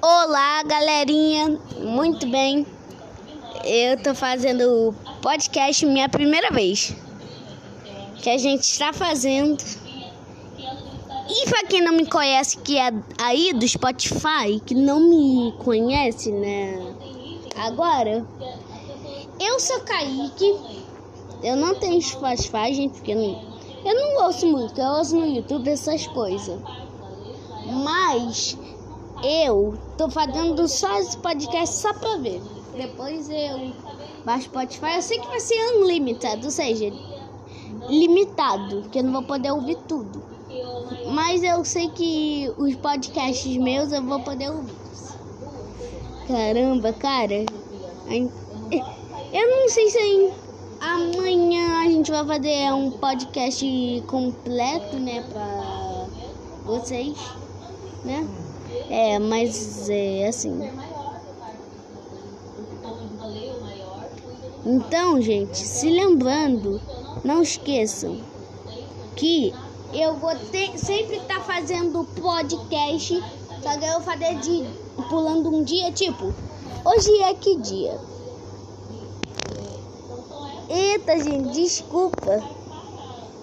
Olá, galerinha. Muito bem. Eu tô fazendo podcast minha primeira vez. Que a gente está fazendo. E pra quem não me conhece, que é aí do Spotify, que não me conhece, né? Agora, eu sou Kaique. Eu não tenho Spotify, gente, porque eu não, eu não ouço muito. Eu ouço no YouTube essas coisas. Mas eu tô fazendo só esse podcast só pra ver. Depois eu baixo Spotify. Eu sei que vai ser unlimited, ou seja, limitado, que eu não vou poder ouvir tudo. Mas eu sei que os podcasts meus eu vou poder ouvir. Caramba, cara. Eu não sei se amanhã a gente vai fazer um podcast completo, né, pra vocês, né? É, mas é assim. Então, gente, se lembrando, não esqueçam que eu vou sempre estar tá fazendo podcast, só que eu vou fazer de pulando um dia, tipo, hoje é que dia? Eita, gente, desculpa.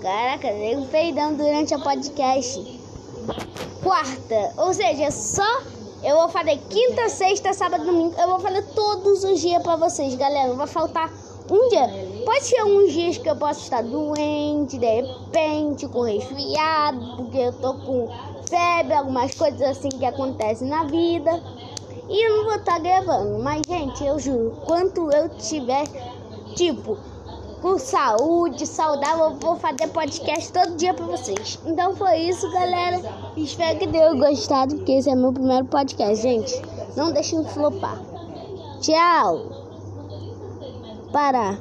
Caraca, eu peidando durante a podcast quarta. Ou seja, só eu vou fazer quinta, sexta, sábado, domingo. Eu vou fazer todos os dias para vocês, galera. Não vai faltar um dia. Pode ser uns dias que eu posso estar doente, de repente, com resfriado, porque eu tô com febre, algumas coisas assim que acontecem na vida. E eu não vou estar gravando. Mas, gente, eu juro, quanto eu tiver, tipo, com saúde, saudável. Vou fazer podcast todo dia pra vocês. Então foi isso, galera. Espero que tenham gostado, porque esse é meu primeiro podcast, gente. Não deixem de flopar. Tchau. Parar.